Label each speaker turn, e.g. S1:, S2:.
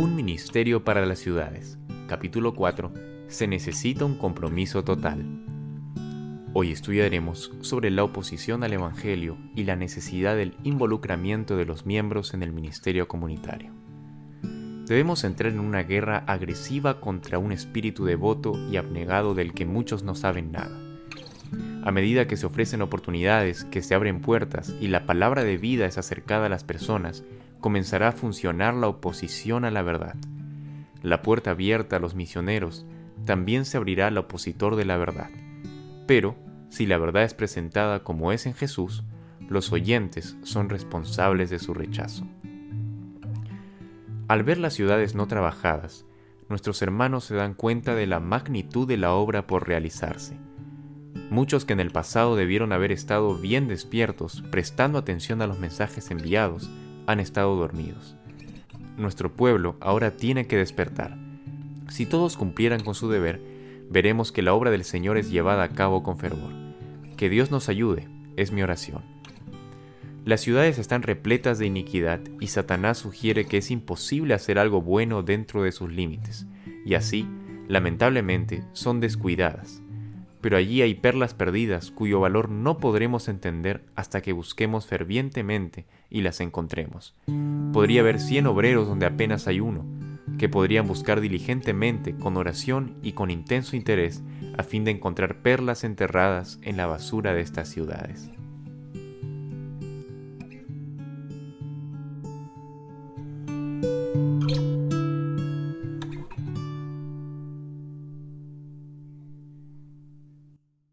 S1: Un ministerio para las ciudades. Capítulo 4. Se necesita un compromiso total. Hoy estudiaremos sobre la oposición al Evangelio y la necesidad del involucramiento de los miembros en el ministerio comunitario. Debemos entrar en una guerra agresiva contra un espíritu devoto y abnegado del que muchos no saben nada. A medida que se ofrecen oportunidades, que se abren puertas y la palabra de vida es acercada a las personas, comenzará a funcionar la oposición a la verdad. La puerta abierta a los misioneros también se abrirá al opositor de la verdad. Pero, si la verdad es presentada como es en Jesús, los oyentes son responsables de su rechazo. Al ver las ciudades no trabajadas, nuestros hermanos se dan cuenta de la magnitud de la obra por realizarse. Muchos que en el pasado debieron haber estado bien despiertos, prestando atención a los mensajes enviados, han estado dormidos. Nuestro pueblo ahora tiene que despertar. Si todos cumplieran con su deber, veremos que la obra del Señor es llevada a cabo con fervor. Que Dios nos ayude, es mi oración. Las ciudades están repletas de iniquidad y Satanás sugiere que es imposible hacer algo bueno dentro de sus límites, y así, lamentablemente, son descuidadas pero allí hay perlas perdidas cuyo valor no podremos entender hasta que busquemos fervientemente y las encontremos. Podría haber cien obreros donde apenas hay uno, que podrían buscar diligentemente, con oración y con intenso interés, a fin de encontrar perlas enterradas en la basura de estas ciudades.